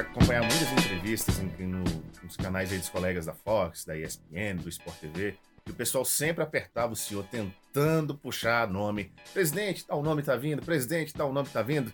acompanhar muitas entrevistas em, no, nos canais aí dos colegas da Fox, da ESPN, do Sport TV, e o pessoal sempre apertava o senhor tentando puxar nome. Presidente, tal nome tá vindo, presidente, tal nome tá vindo.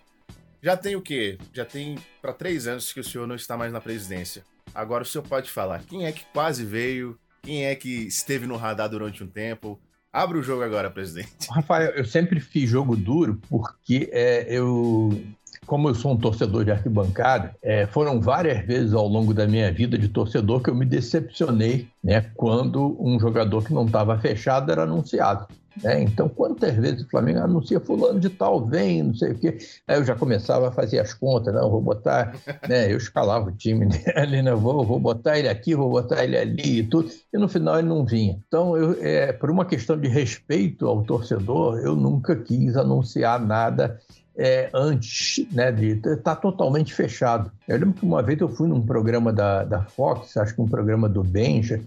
Já tem o quê? Já tem para três anos que o senhor não está mais na presidência. Agora o senhor pode falar quem é que quase veio, quem é que esteve no radar durante um tempo. Abre o jogo agora, presidente. Rafael, eu sempre fiz jogo duro porque é, eu como eu sou um torcedor de arquibancada, é, foram várias vezes ao longo da minha vida de torcedor que eu me decepcionei né, quando um jogador que não estava fechado era anunciado. Né? Então, quantas vezes o Flamengo anuncia fulano de tal, vem, não sei o quê. Aí eu já começava a fazer as contas, não, vou botar, né? Eu escalava o time dele, né? Vou, vou botar ele aqui, vou botar ele ali e tudo. E no final ele não vinha. Então, eu, é, por uma questão de respeito ao torcedor, eu nunca quis anunciar nada é, antes né, de estar tá totalmente fechado. Eu lembro que uma vez eu fui num programa da, da Fox, acho que um programa do Benja,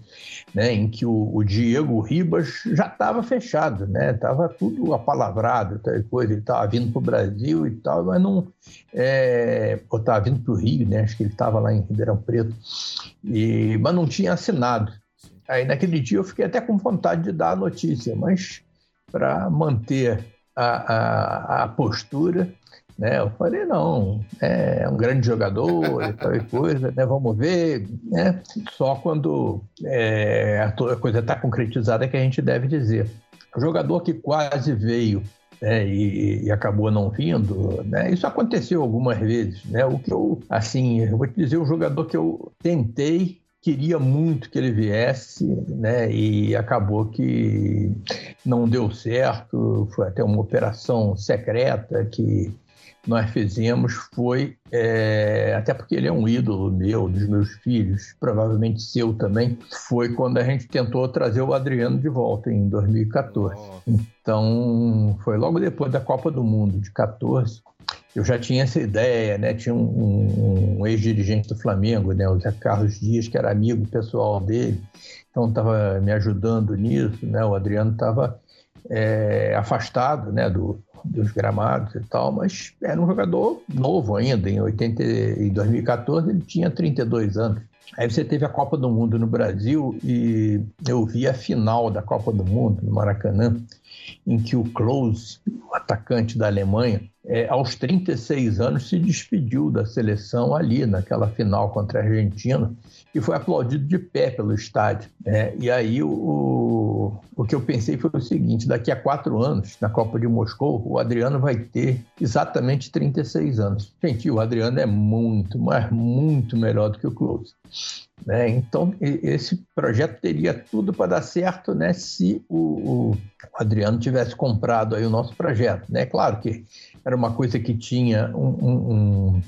né, em que o, o Diego Ribas já estava fechado, né, estava tudo apalavrado, tal coisa, ele estava vindo para o Brasil e tal, mas não, é, ou estava vindo para o Rio, né, acho que ele estava lá em Ribeirão Preto, e, mas não tinha assinado. Aí naquele dia eu fiquei até com vontade de dar a notícia, mas para manter a, a, postura, né? Eu falei, não, é um grande jogador e tal e coisa, né? Vamos ver, né? Só quando é, a coisa está concretizada é que a gente deve dizer. O jogador que quase veio né, e, e, acabou não vindo, né? Isso aconteceu algumas vezes, né? O que eu, assim, eu vou te dizer, o jogador que eu tentei queria muito que ele viesse, né? E acabou que não deu certo. Foi até uma operação secreta que nós fizemos foi é, até porque ele é um ídolo meu, dos meus filhos, provavelmente seu também. Foi quando a gente tentou trazer o Adriano de volta em 2014. Então foi logo depois da Copa do Mundo de 14 eu já tinha essa ideia, né? Tinha um, um, ex-dirigente do Flamengo, né? O Zé Carlos Dias, que era amigo pessoal dele, então estava me ajudando nisso, né? O Adriano estava é, afastado, né? Do, dos gramados e tal, mas era um jogador novo ainda. Em, 80, em 2014 ele tinha 32 anos. Aí você teve a Copa do Mundo no Brasil e eu vi a final da Copa do Mundo no Maracanã, em que o Klose, o atacante da Alemanha, é, aos 36 anos, se despediu da seleção ali, naquela final contra a Argentina, e foi aplaudido de pé pelo estádio. Né? E aí o, o que eu pensei foi o seguinte: daqui a quatro anos, na Copa de Moscou, o Adriano vai ter exatamente 36 anos. Gente, o Adriano é muito, mas muito melhor do que o Klose. Né? Então, esse projeto teria tudo para dar certo né, se o, o, Adriano tivesse comprado aí o nosso projeto. Né? Claro que era uma coisa que tinha um, um, um,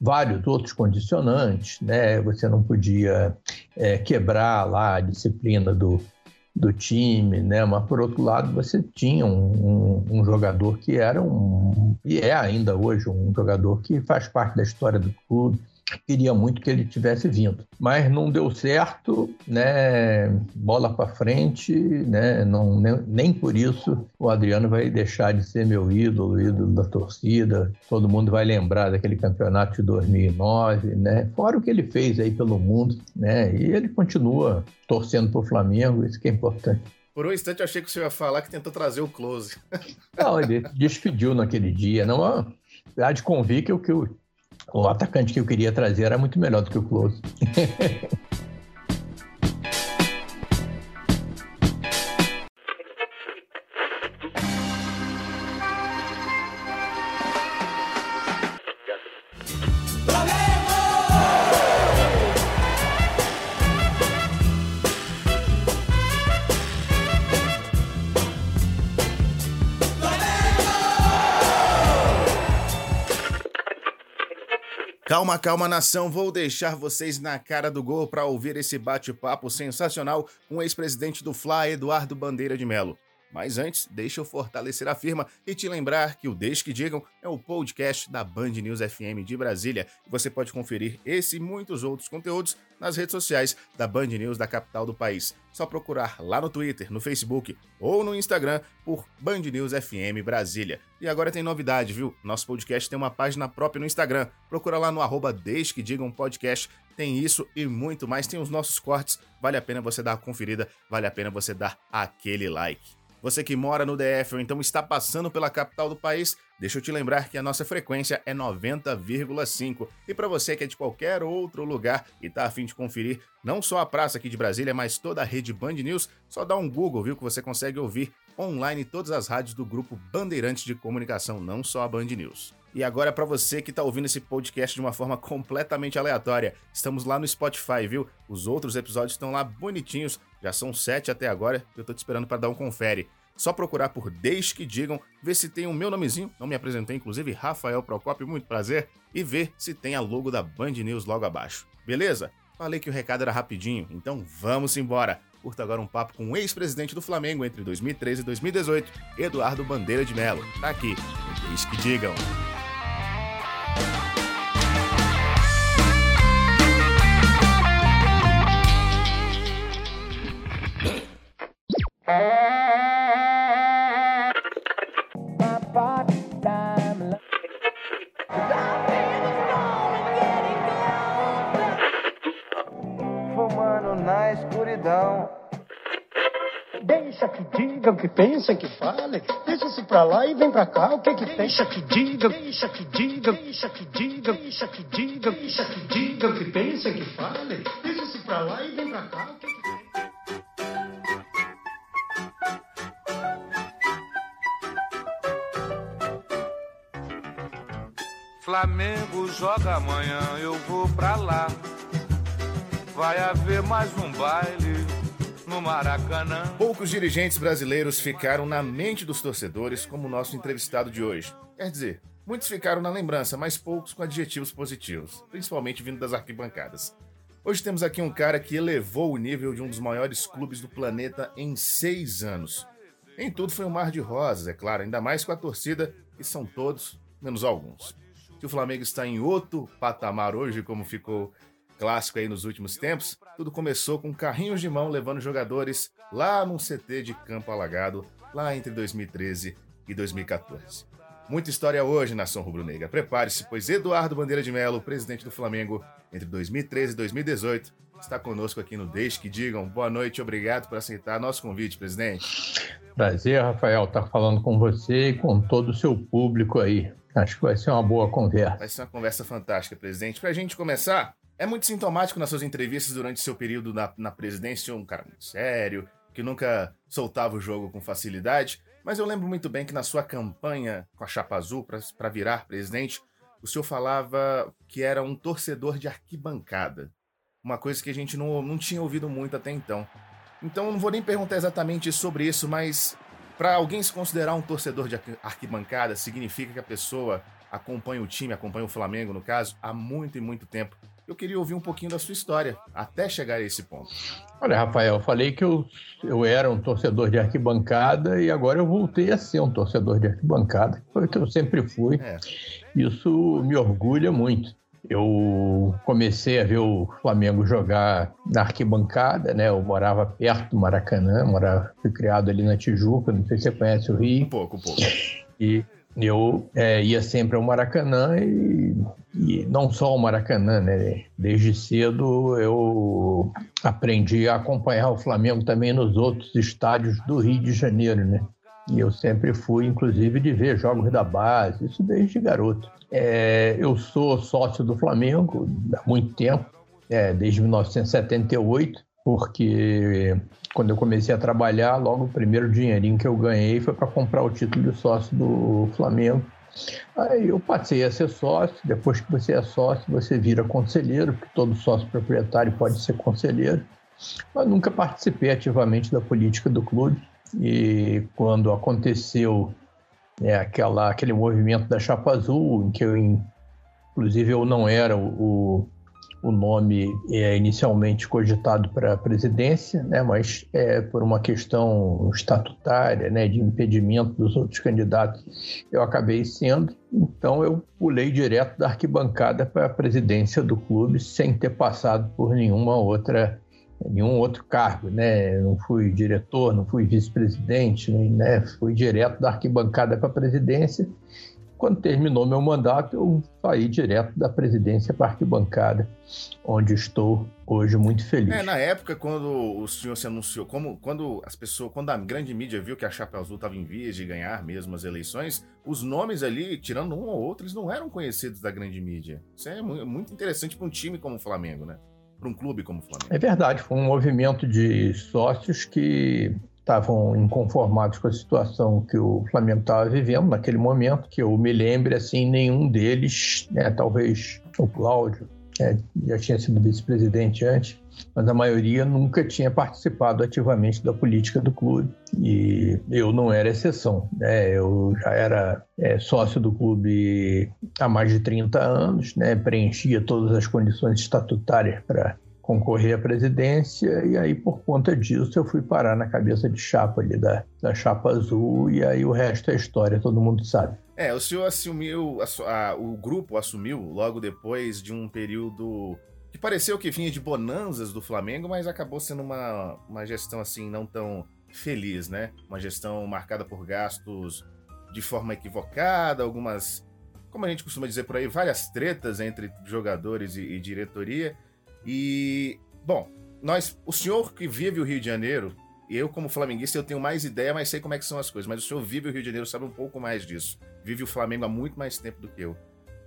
vários outros condicionantes, né? você não podia é, quebrar lá a disciplina do, do time, né? mas por outro lado você tinha um, um, jogador que era um, e é ainda hoje um jogador que faz parte da história do clube, queria muito que ele tivesse vindo, mas não deu certo, né? Bola para frente, né? Não nem, nem, por isso o Adriano vai deixar de ser meu ídolo, ídolo da torcida. Todo mundo vai lembrar daquele campeonato de 2009, né? Fora o que ele fez aí pelo mundo, né? E ele continua torcendo para o Flamengo, isso que é importante. Por um instante eu achei que você ia falar que tentou trazer o close. Não, ele despediu naquele dia. Não, há de convir que o que o o atacante que eu queria trazer era muito melhor do que o Close. Calma, calma, nação. Vou deixar vocês na cara do gol para ouvir esse bate-papo sensacional com o ex-presidente do Fla, Eduardo Bandeira de Melo. Mas antes, deixa eu fortalecer a firma e te lembrar que o Desde que Digam é o podcast da Band News FM de Brasília. Você pode conferir esse e muitos outros conteúdos nas redes sociais da Band News da capital do país. Só procurar lá no Twitter, no Facebook ou no Instagram por Band News FM Brasília. E agora tem novidade, viu? Nosso podcast tem uma página própria no Instagram. Procura lá no arroba Desde que Digam Podcast. Tem isso e muito mais. Tem os nossos cortes. Vale a pena você dar uma conferida, vale a pena você dar aquele like. Você que mora no DF ou então está passando pela capital do país, deixa eu te lembrar que a nossa frequência é 90,5. E para você que é de qualquer outro lugar e tá afim de conferir não só a praça aqui de Brasília, mas toda a rede Band News, só dá um Google, viu, que você consegue ouvir online todas as rádios do grupo Bandeirantes de Comunicação, não só a Band News. E agora para você que está ouvindo esse podcast de uma forma completamente aleatória, estamos lá no Spotify, viu? Os outros episódios estão lá bonitinhos, já são sete até agora, eu tô te esperando para dar um confere. Só procurar por Desde que Digam, ver se tem o meu nomezinho, não me apresentei, inclusive Rafael Procópio, muito prazer, e ver se tem a logo da Band News logo abaixo. Beleza? Falei que o recado era rapidinho, então vamos embora. Curta agora um papo com o ex-presidente do Flamengo entre 2013 e 2018, Eduardo Bandeira de Mello. Tá aqui, Desde que Digam. Que pensem, que falem. Deixa-se pra lá e vem pra cá, o que que tem? Deixa que digam, deixa que digam, deixa que digam, deixa que digam, deixa que digam, que pensem, que falem. Deixa-se pra lá e vem pra cá, o que que tem? Flamengo joga amanhã, eu vou pra lá. Vai haver mais um baile no Maracanã. Poucos dirigentes brasileiros ficaram na mente dos torcedores como o nosso entrevistado de hoje. Quer dizer, muitos ficaram na lembrança, mas poucos com adjetivos positivos, principalmente vindo das arquibancadas. Hoje temos aqui um cara que elevou o nível de um dos maiores clubes do planeta em seis anos. Nem tudo foi um mar de rosas, é claro, ainda mais com a torcida, que são todos, menos alguns. Que o Flamengo está em outro patamar hoje, como ficou clássico aí nos últimos tempos, tudo começou com carrinhos de mão levando jogadores lá num CT de campo alagado, lá entre 2013 e 2014. Muita história hoje, nação rubro-negra. Prepare-se, pois Eduardo Bandeira de Melo, presidente do Flamengo entre 2013 e 2018, está conosco aqui no Deixe que Digam. Boa noite, obrigado por aceitar nosso convite, presidente. Prazer, Rafael, estar falando com você e com todo o seu público aí. Acho que vai ser uma boa conversa. Vai ser uma conversa fantástica, presidente. Para a gente começar, é muito sintomático nas suas entrevistas durante seu período na, na presidência, um cara muito sério, que nunca soltava o jogo com facilidade. Mas eu lembro muito bem que na sua campanha com a Chapa Azul para virar presidente, o senhor falava que era um torcedor de arquibancada. Uma coisa que a gente não, não tinha ouvido muito até então. Então não vou nem perguntar exatamente sobre isso, mas para alguém se considerar um torcedor de arquibancada, significa que a pessoa acompanha o time, acompanha o Flamengo, no caso, há muito e muito tempo eu queria ouvir um pouquinho da sua história, até chegar a esse ponto. Olha, Rafael, eu falei que eu, eu era um torcedor de arquibancada e agora eu voltei a ser um torcedor de arquibancada, foi o que eu sempre fui. É. Isso me orgulha muito. Eu comecei a ver o Flamengo jogar na arquibancada, né? Eu morava perto do Maracanã, morava, fui criado ali na Tijuca, não sei se você conhece o Rio. Um pouco, um pouco. E eu é, ia sempre ao Maracanã e, e, não só ao Maracanã, né? Desde cedo eu aprendi a acompanhar o Flamengo também nos outros estádios do Rio de Janeiro, né? E eu sempre fui, inclusive, de ver jogos da base, isso desde garoto. É, eu sou sócio do Flamengo há muito tempo, é, desde 1978, porque quando eu comecei a trabalhar, logo o primeiro dinheirinho que eu ganhei foi para comprar o título de sócio do Flamengo. Aí eu passei a ser sócio, depois que você é sócio, você vira conselheiro, porque todo sócio proprietário pode ser conselheiro, mas nunca participei ativamente da política do clube. E quando aconteceu é, aquela, aquele movimento da Chapa Azul, em que eu, inclusive eu não era o, o nome é inicialmente cogitado para a presidência, né, mas é, por uma questão estatutária, né, de impedimento dos outros candidatos, eu acabei sendo. Então eu pulei direto da arquibancada para a presidência do clube sem ter passado por nenhuma outra nenhum outro cargo, né? Não fui diretor, não fui vice-presidente, né? Fui direto da arquibancada para a presidência quando terminou meu mandato, eu saí direto da presidência para a arquibancada, onde estou hoje muito feliz. É, na época, quando o senhor se anunciou, como, quando as pessoas, quando a grande mídia viu que a Chapa Azul estava em vias de ganhar mesmo as eleições, os nomes ali, tirando um ou outro, eles não eram conhecidos da grande mídia. Isso é muito interessante para um time como o Flamengo, né? Para um clube como o Flamengo. É verdade, foi um movimento de sócios que estavam inconformados com a situação que o Flamengo estava vivendo naquele momento, que eu me lembre, assim, nenhum deles, né, talvez o Cláudio, é, já tinha sido vice-presidente antes, mas a maioria nunca tinha participado ativamente da política do clube e eu não era exceção. Né? Eu já era é, sócio do clube há mais de 30 anos, né? preenchia todas as condições estatutárias para concorrer à presidência e aí por conta disso eu fui parar na cabeça de chapa ali da, da chapa azul e aí o resto é história, todo mundo sabe. É, o senhor assumiu, a, a, o grupo assumiu logo depois de um período que pareceu que vinha de bonanças do Flamengo, mas acabou sendo uma, uma gestão assim não tão feliz, né? Uma gestão marcada por gastos de forma equivocada, algumas, como a gente costuma dizer por aí, várias tretas entre jogadores e, e diretoria. E, bom, nós, o senhor que vive o Rio de Janeiro, eu como flamenguista eu tenho mais ideia, mas sei como é que são as coisas, mas o senhor vive o Rio de Janeiro, sabe um pouco mais disso. Vive o Flamengo há muito mais tempo do que eu.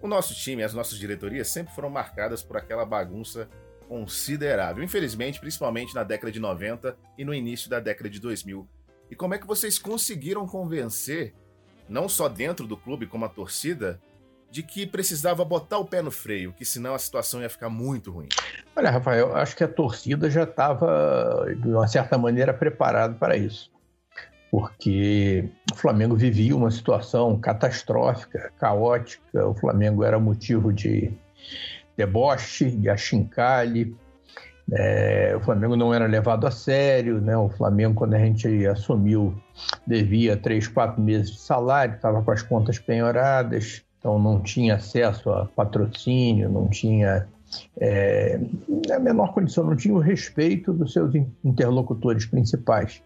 O nosso time, as nossas diretorias sempre foram marcadas por aquela bagunça considerável. Infelizmente, principalmente na década de 90 e no início da década de 2000. E como é que vocês conseguiram convencer, não só dentro do clube como a torcida, de que precisava botar o pé no freio, que senão a situação ia ficar muito ruim? Olha, Rafael, acho que a torcida já estava, de uma certa maneira, preparada para isso. Porque o Flamengo vivia uma situação catastrófica, caótica. O Flamengo era motivo de deboche, de achincalhe. É, o Flamengo não era levado a sério, né? O Flamengo, quando a gente assumiu, devia três, quatro meses de salário, estava com as contas penhoradas, então não tinha acesso a patrocínio, não tinha é, a menor condição, não tinha o respeito dos seus interlocutores principais.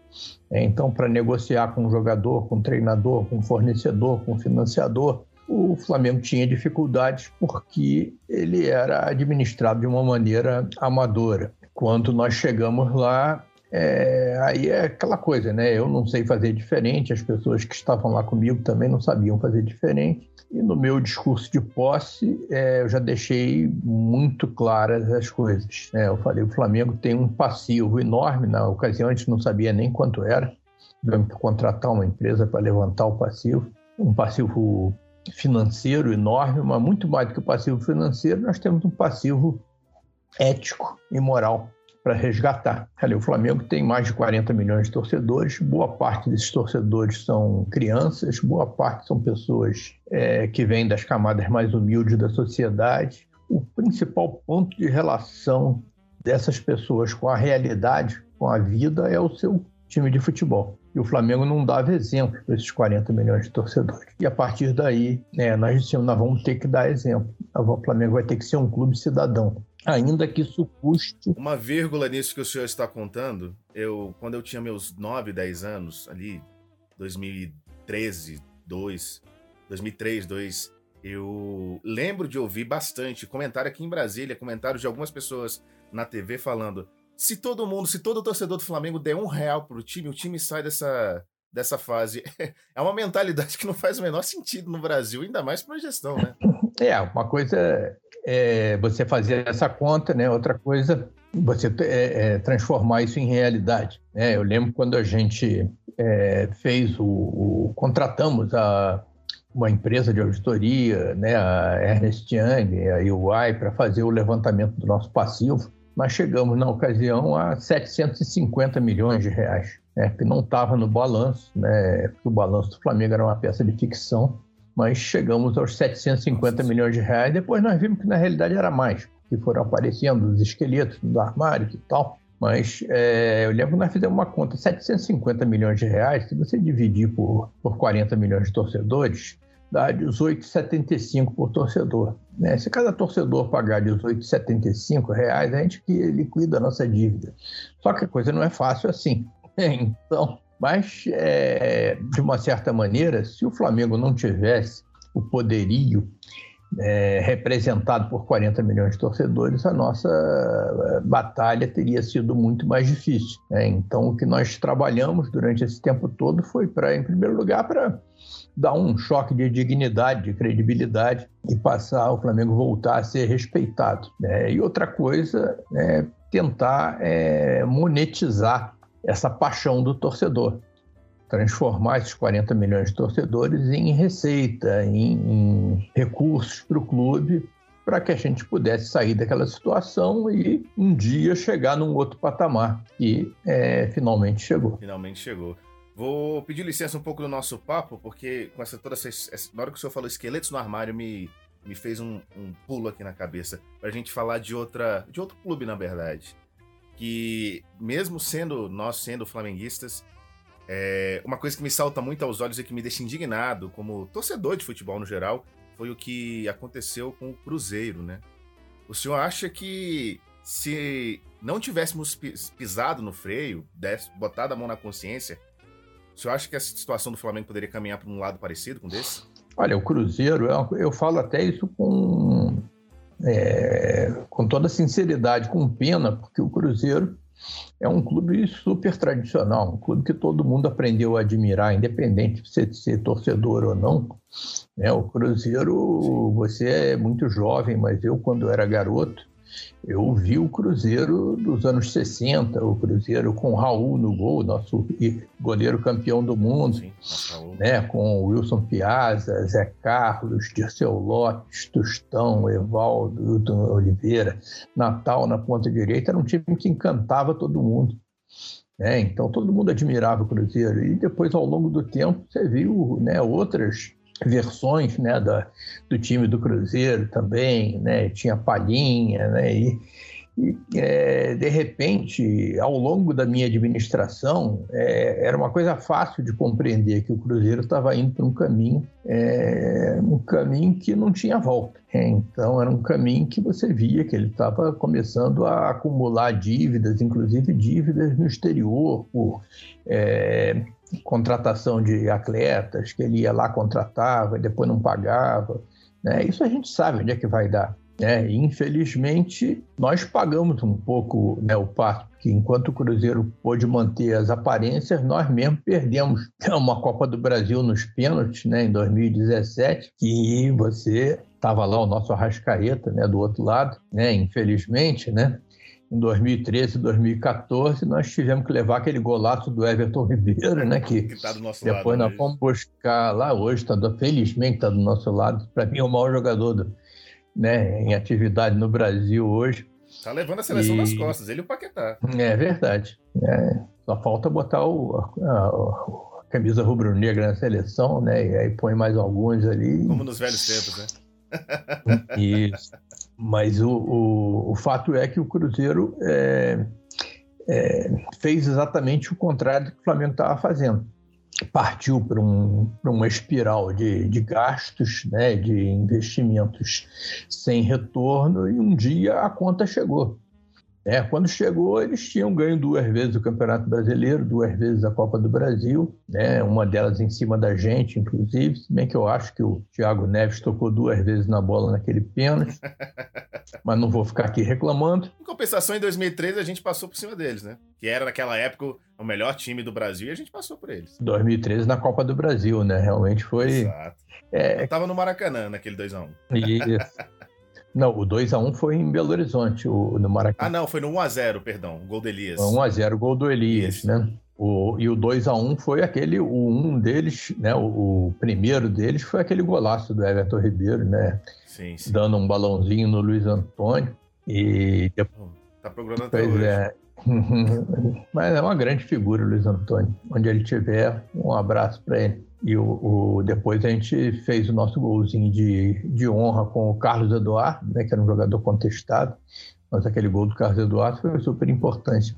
É, então, para negociar com um jogador, com um treinador, com um fornecedor, com um financiador, o Flamengo tinha dificuldades porque ele era administrado de uma maneira amadora. Quando nós chegamos lá, é, aí é aquela coisa, né? Eu não sei fazer diferente, as pessoas que estavam lá comigo também não sabiam fazer diferente. E no meu discurso de posse, é, eu já deixei muito claras as coisas. Né? Eu falei: o Flamengo tem um passivo enorme. Na ocasião, a gente não sabia nem quanto era. Tivemos que contratar uma empresa para levantar o passivo. Um passivo financeiro enorme, mas muito mais do que o passivo financeiro, nós temos um passivo ético e moral para resgatar. Ali, o Flamengo tem mais de 40 milhões de torcedores, boa parte desses torcedores são crianças, boa parte são pessoas é, que vêm das camadas mais humildes da sociedade. O principal ponto de relação dessas pessoas com a realidade, com a vida, é o seu time de futebol. E o Flamengo não dava exemplo para esses 40 milhões de torcedores. E a partir daí, né, nós dissemos, nós vamos ter que dar exemplo. O Flamengo vai ter que ser um clube cidadão ainda que isso custe. Uma vírgula nisso que o senhor está contando, eu quando eu tinha meus 9, 10 anos, ali 2013, 2, 2003, 2, eu lembro de ouvir bastante comentário aqui em Brasília, comentários de algumas pessoas na TV falando: se todo mundo, se todo torcedor do Flamengo der um real pro time, o time sai dessa, dessa fase. É uma mentalidade que não faz o menor sentido no Brasil, ainda mais para a gestão, né? É, uma coisa é você fazer essa conta, né? Outra coisa, você é, é, transformar isso em realidade. Né? Eu lembro quando a gente é, fez o, o, contratamos a uma empresa de auditoria, né, a Ernest Young, a UI, para fazer o levantamento do nosso passivo. Nós chegamos na ocasião a 750 milhões de reais, né, que não estava no balanço, né, porque o balanço do Flamengo era uma peça de ficção mas chegamos aos 750 milhões de reais. Depois nós vimos que na realidade era mais, que foram aparecendo, os esqueletos do armário e tal. Mas é, eu lembro que nós fizemos uma conta, 750 milhões de reais, se você dividir por, por 40 milhões de torcedores, dá 18,75 por torcedor. Né? Se cada torcedor pagar 18,75 reais, a gente que liquida a nossa dívida. Só que a coisa não é fácil assim. Então, mas é, de uma certa maneira, se o Flamengo não tivesse o poderio é, representado por 40 milhões de torcedores, a nossa é, batalha teria sido muito mais difícil. Né? Então, o que nós trabalhamos durante esse tempo todo foi, em primeiro lugar, para dar um choque de dignidade, de credibilidade e passar o Flamengo voltar a ser respeitado. Né? E outra coisa é tentar é, monetizar essa paixão do torcedor, transformar esses 40 milhões de torcedores em receita, em, em recursos para o clube, para que a gente pudesse sair daquela situação e um dia chegar num outro patamar, que é, finalmente chegou. Finalmente chegou. Vou pedir licença um pouco do nosso papo, porque com essa toda essa, na hora que o senhor falou esqueletos no armário, me, me fez um, um pulo aqui na cabeça para a gente falar de outra, de outro clube, na verdade, que mesmo sendo nós sendo flamenguistas, é, uma coisa que me salta muito aos olhos e que me deixa indignado, como torcedor de futebol no geral, foi o que aconteceu com o Cruzeiro, né? O senhor acha que se não tivéssemos pisado no freio, botado a mão na consciência, o senhor acha que essa situação do Flamengo poderia caminhar para um lado parecido com desse? Olha, o Cruzeiro, eu falo até isso com, é, com toda sinceridade, com pena, porque o Cruzeiro é um clube super tradicional, um clube que todo mundo aprendeu a admirar, independente de ser, ser torcedor ou não. É, o Cruzeiro, você é muito jovem, mas eu, quando era garoto, eu vi o Cruzeiro dos anos 60, o Cruzeiro com Raul no gol, nosso goleiro campeão do mundo, Sim, né, com Wilson Piazza, Zé Carlos, Dirceu Lopes, Tostão, Evaldo, Hilton Oliveira, Natal na ponta direita, era um time que encantava todo mundo. Né? Então todo mundo admirava o Cruzeiro. E depois, ao longo do tempo, você viu né, outras versões né, da, do time do Cruzeiro também, né, tinha Palhinha, né, e, é, de repente, ao longo da minha administração, é, era uma coisa fácil de compreender que o Cruzeiro estava indo para um caminho, é, um caminho que não tinha volta. Então, era um caminho que você via que ele estava começando a acumular dívidas, inclusive dívidas no exterior, por é, contratação de atletas, que ele ia lá, contratava e depois não pagava. Né? Isso a gente sabe onde é que vai dar. Né? infelizmente, nós pagamos um pouco né, o passo, porque enquanto o Cruzeiro pôde manter as aparências, nós mesmo perdemos uma Copa do Brasil nos pênaltis né, em 2017, que você estava lá o nosso Arrascaeta né, do outro lado, né, infelizmente, né? em 2013, 2014, nós tivemos que levar aquele golaço do Everton Ribeiro, né? Que, que tá depois lado, nós fomos buscar lá hoje, está felizmente está do nosso lado. Para mim é o maior jogador do, né, em atividade no Brasil hoje. Tá levando a seleção e... nas costas, ele e o Paquetá. É verdade. É, só falta botar o, a, a, a camisa rubro-negra na seleção, né? E aí põe mais alguns ali. Como nos velhos tempos, né? Isso. Mas o, o, o, fato é que o Cruzeiro é, é, fez exatamente o contrário do que o Flamengo estava fazendo. Partiu para um, uma espiral de, de gastos, né, de investimentos sem retorno, e um dia a conta chegou. É, quando chegou, eles tinham ganho duas vezes o Campeonato Brasileiro, duas vezes a Copa do Brasil, né? uma delas em cima da gente, inclusive, se bem que eu acho que o Thiago Neves tocou duas vezes na bola naquele pênalti, mas não vou ficar aqui reclamando. Em compensação, em 2013 a gente passou por cima deles, né? Que era naquela época o melhor time do Brasil e a gente passou por eles. 2013 na Copa do Brasil, né? Realmente foi. Exato. É... Eu tava no Maracanã naquele 2x1. Isso. Não, o 2x1 foi em Belo Horizonte, o, no Maracanã. Ah, não, foi no 1x0, perdão, gol do Elias. 1x0, gol do Elias, Isso. né? O, e o 2x1 foi aquele, o um deles, né? O, o, primeiro deles foi aquele golaço do Everton Ribeiro, né? Sim, sim. Dando um balãozinho no Luiz Antônio. E depois. Tá procurando até hoje. é. Mas é uma grande figura o Luiz Antônio. Onde ele estiver, um abraço para ele. E o, o, depois a gente fez o nosso golzinho de, de honra com o Carlos Eduardo, né, que era um jogador contestado, mas aquele gol do Carlos Eduardo foi super importante.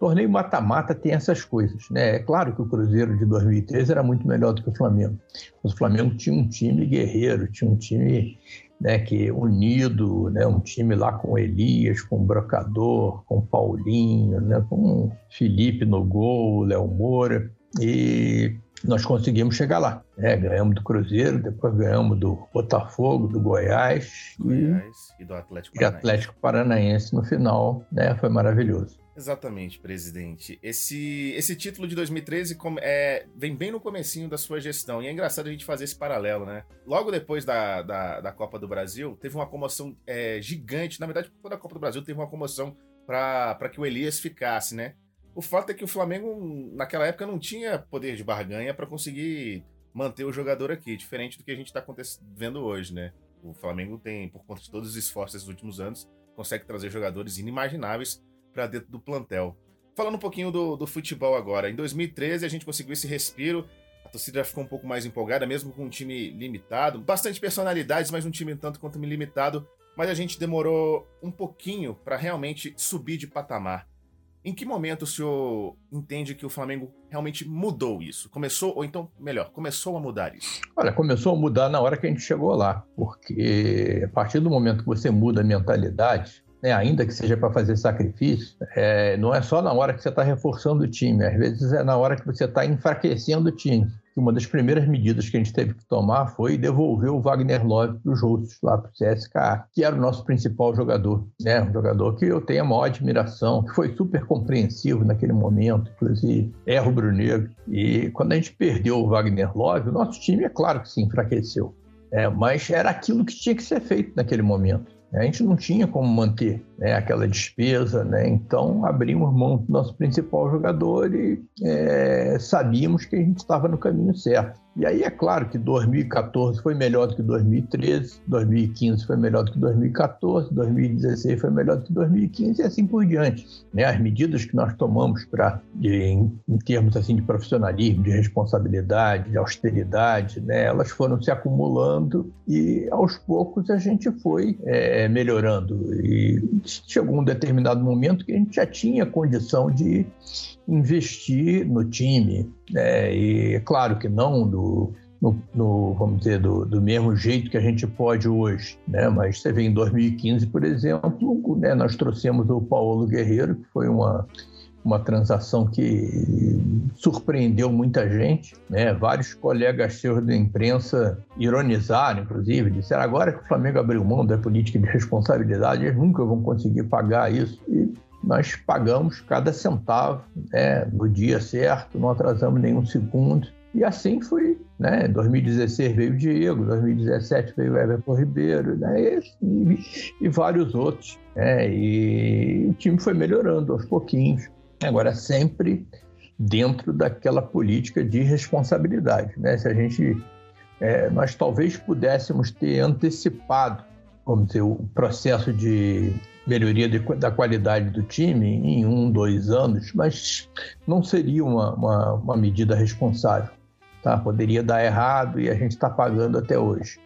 Torneio mata-mata tem essas coisas, né? É claro que o Cruzeiro de 2013 era muito melhor do que o Flamengo, mas o Flamengo tinha um time guerreiro, tinha um time né, que unido, né, um time lá com Elias, com Brocador, com Paulinho, né, com Felipe no gol, Léo Moura, e nós conseguimos chegar lá. Né? Ganhamos do Cruzeiro, depois ganhamos do Botafogo, do Goiás, Goiás e, e, do Atlético Paranaense. E Atlético Paranaense no final, né? Foi maravilhoso. Exatamente, presidente. Esse, esse título de 2013 é, vem bem no comecinho da sua gestão. E é engraçado a gente fazer esse paralelo, né? Logo depois da, da, da Copa do Brasil, teve uma comoção é, gigante. Na verdade, toda a Copa do Brasil teve uma comoção para que o Elias ficasse, né? O fato é que o Flamengo, naquela época, não tinha poder de barganha para conseguir manter o jogador aqui, diferente do que a gente está vendo hoje, né? O Flamengo tem, por conta de todos os esforços dos últimos anos, consegue trazer jogadores inimagináveis para dentro do plantel. Falando um pouquinho do, do, futebol agora, em 2013 a gente conseguiu esse respiro, a torcida já ficou um pouco mais empolgada, mesmo com um time limitado, bastante personalidades, mas um time tanto quanto limitado, mas a gente demorou um pouquinho para realmente subir de patamar. Em que momento o senhor entende que o Flamengo realmente mudou isso? Começou, ou então, melhor, começou a mudar isso? Olha, começou a mudar na hora que a gente chegou lá, porque a partir do momento que você muda a mentalidade, né, ainda que seja para fazer sacrifício, é, não é só na hora que você está reforçando o time, às vezes é na hora que você está enfraquecendo o time uma das primeiras medidas que a gente teve que tomar foi devolver o Wagner Love para os russos, lá para o CSKA, que era o nosso principal jogador, né? Um jogador que eu tenho a maior admiração, que foi super compreensivo naquele momento, inclusive é rubro-negro. E quando a gente perdeu o Wagner Love, o nosso time, é claro que se enfraqueceu. É, mas era aquilo que tinha que ser feito naquele momento. A gente não tinha como manter né, aquela despesa, né? então abrimos mão do nosso principal jogador e é, sabíamos que a gente estava no caminho certo. E aí é claro que 2014 foi melhor do que 2013, 2015 foi melhor do que 2014, 2016 foi melhor do que 2015 e assim por diante. Né? As medidas que nós tomamos para, em, em, termos assim de profissionalismo, de responsabilidade, de austeridade, né? elas foram se acumulando e aos poucos a gente foi é, melhorando. E chegou um determinado momento que a gente já tinha condição de investir no time. Né? E é claro que não do, no, no, vamos dizer, do, do, mesmo jeito que a gente pode hoje, né? Mas você vê em 2015, por exemplo, né, nós trouxemos o Paulo Guerreiro, que foi uma, uma transação que surpreendeu muita gente, né? Vários colegas seus da imprensa ironizaram, inclusive, disseram agora que o Flamengo abriu mão da política de responsabilidade, eles nunca vão conseguir pagar isso. E nós pagamos cada centavo né, no dia certo, não atrasamos nenhum segundo. E assim foi. Né? Em 2016 veio o Diego, 2017 veio o Everton Ribeiro, né? e, e, vários outros. Né? E o time foi melhorando aos pouquinhos. Agora, sempre dentro daquela política de responsabilidade. Né? Se a gente. É, nós talvez pudéssemos ter antecipado, vamos dizer, o processo de melhoria de, da qualidade do time em um, dois anos, mas não seria uma, uma, uma medida responsável. Tá? Poderia dar errado e a gente está pagando até hoje.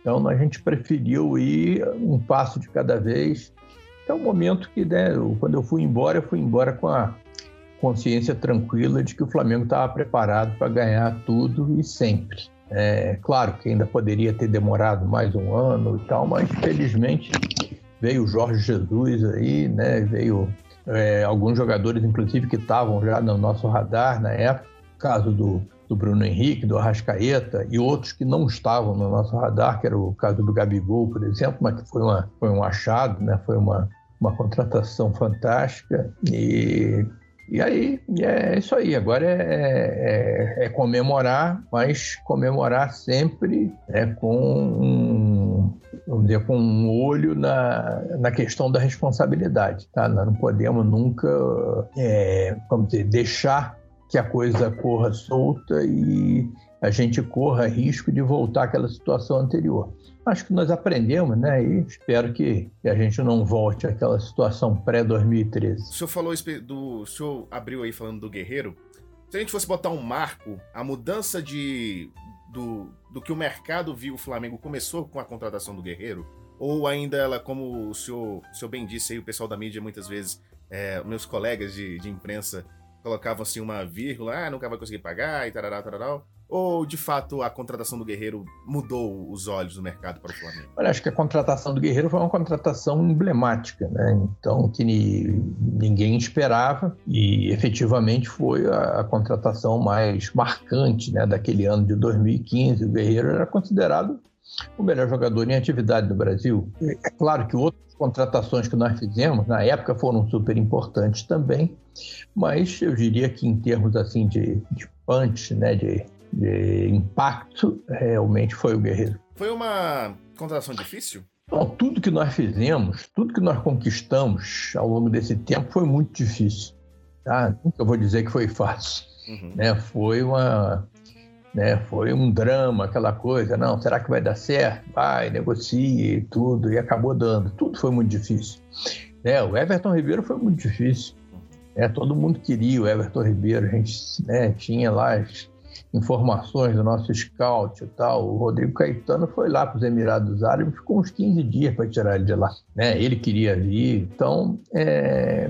Então a gente preferiu ir um passo de cada vez. Até o momento que, né, quando eu fui embora, eu fui embora com a consciência tranquila de que o Flamengo estava preparado para ganhar tudo e sempre. É claro que ainda poderia ter demorado mais um ano e tal, mas felizmente veio o Jorge Jesus aí, né? Veio é, alguns jogadores, inclusive, que estavam já no nosso radar na época, caso do, do Bruno Henrique, do Arrascaeta e outros que não estavam no nosso radar, que era o caso do Gabigol, por exemplo, mas que foi, uma, foi um achado, né? Foi uma, uma contratação fantástica e e aí, é isso aí. Agora é, é, é comemorar, mas comemorar sempre é, com um, vamos dizer, com um olho na, na questão da responsabilidade. Tá? Nós não podemos nunca, é, vamos dizer, deixar que a coisa corra solta e a gente corra risco de voltar àquela situação anterior. Acho que nós aprendemos, né? E espero que, a gente não volte àquela situação pré-2013. O senhor falou do. O senhor abriu aí falando do Guerreiro. Se a gente fosse botar um marco, a mudança de do, do que o mercado viu o Flamengo começou com a contratação do Guerreiro? Ou ainda ela, como o senhor, o senhor bem disse aí, o pessoal da mídia muitas vezes, é, meus colegas de, de imprensa colocavam assim uma vírgula, ah, nunca vai conseguir pagar e tarará, tarará. Ou, de fato, a contratação do Guerreiro mudou os olhos do mercado para o Flamengo? Olha, acho que a contratação do Guerreiro foi uma contratação emblemática, né? Então, que ninguém esperava e efetivamente foi a, a contratação mais marcante né, daquele ano de 2015. O Guerreiro era considerado o melhor jogador em atividade do Brasil. É claro que outras contratações que nós fizemos na época foram super importantes também, mas eu diria que em termos assim de, de punch, né, de, de impacto, realmente foi o Guerreiro. Foi uma contratação difícil? Bom, tudo que nós fizemos, tudo que nós conquistamos ao longo desse tempo foi muito difícil. Tá? Nunca vou dizer que foi fácil. Uhum. Né? Foi uma, né? Foi um drama, aquela coisa, não, será que vai dar certo? Vai, negocie tudo, e acabou dando. Tudo foi muito difícil. Né? O Everton Ribeiro foi muito difícil. Né? Todo mundo queria o Everton Ribeiro, a gente né, tinha lá as informações do nosso scout e tal. O Rodrigo Caetano foi lá para os Emirados Árabes, ficou uns 15 dias para tirar ele de lá. Né? Ele queria vir, então é,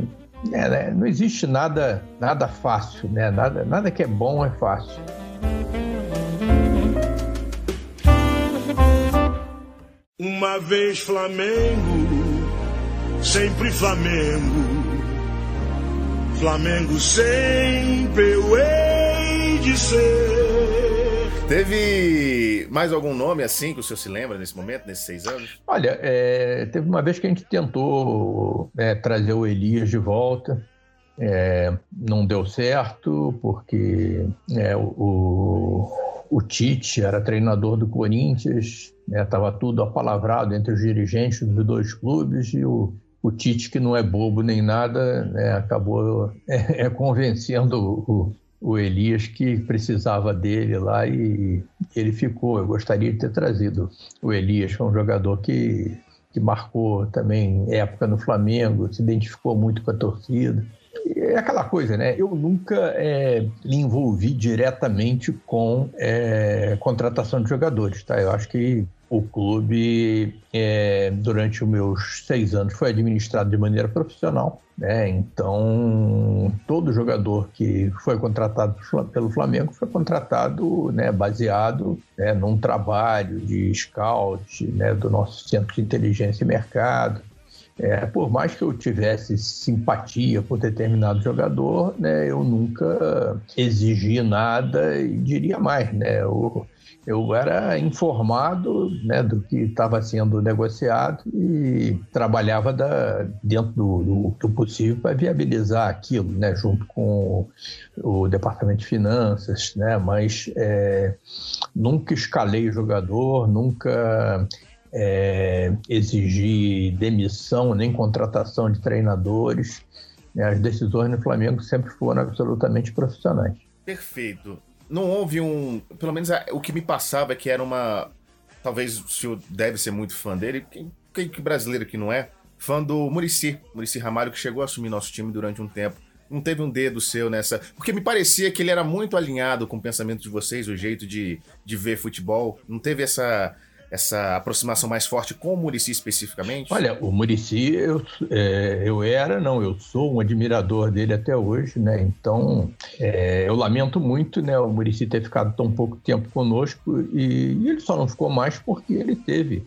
é, né? não existe nada, nada fácil, né? nada, nada que é bom é fácil. Uma vez Flamengo, sempre Flamengo. Flamengo sempre eu hei de ser. Teve mais algum nome assim que o senhor se lembra nesse momento, nesses seis anos? Olha, é, teve uma vez que a gente tentou é, trazer o Elias de volta. É, não deu certo, porque é, o, o Tite era treinador do Corinthians, estava né, tudo apalavrado entre os dirigentes dos dois clubes e o, o Tite, que não é bobo nem nada, né, acabou é, é, convencendo o, o Elias que precisava dele lá e ele ficou. Eu gostaria de ter trazido o Elias, que é um jogador que, que marcou também época no Flamengo, se identificou muito com a torcida é aquela coisa, né? Eu nunca é, me envolvi diretamente com é, contratação de jogadores, tá? Eu acho que o clube, é, durante os meus seis anos, foi administrado de maneira profissional. Né? Então, todo jogador que foi contratado pelo Flamengo foi contratado né, baseado né, num trabalho de scout né, do nosso Centro de Inteligência e Mercado, é, por mais que eu tivesse simpatia por determinado jogador, né, eu nunca exigi nada e diria mais, né, eu, eu era informado né, do que estava sendo negociado e trabalhava da, dentro do, do, do possível para viabilizar aquilo, né, junto com o departamento de finanças, né, mas é, nunca escalei jogador, nunca é, exigir demissão nem contratação de treinadores. Né? As decisões no Flamengo sempre foram absolutamente profissionais. Perfeito. Não houve um. Pelo menos o que me passava é que era uma. Talvez o senhor deve ser muito fã dele. Quem, quem brasileiro que não é? Fã do Murici. Murici Ramalho, que chegou a assumir nosso time durante um tempo. Não teve um dedo seu nessa. Porque me parecia que ele era muito alinhado com o pensamento de vocês, o jeito de, de ver futebol. Não teve essa essa aproximação mais forte com o Murici especificamente? Olha, o Murici eu, é, eu era, não, eu sou um admirador dele até hoje, né? Então é, eu lamento muito, né, o Murici ter ficado tão pouco tempo conosco e, e ele só não ficou mais porque ele teve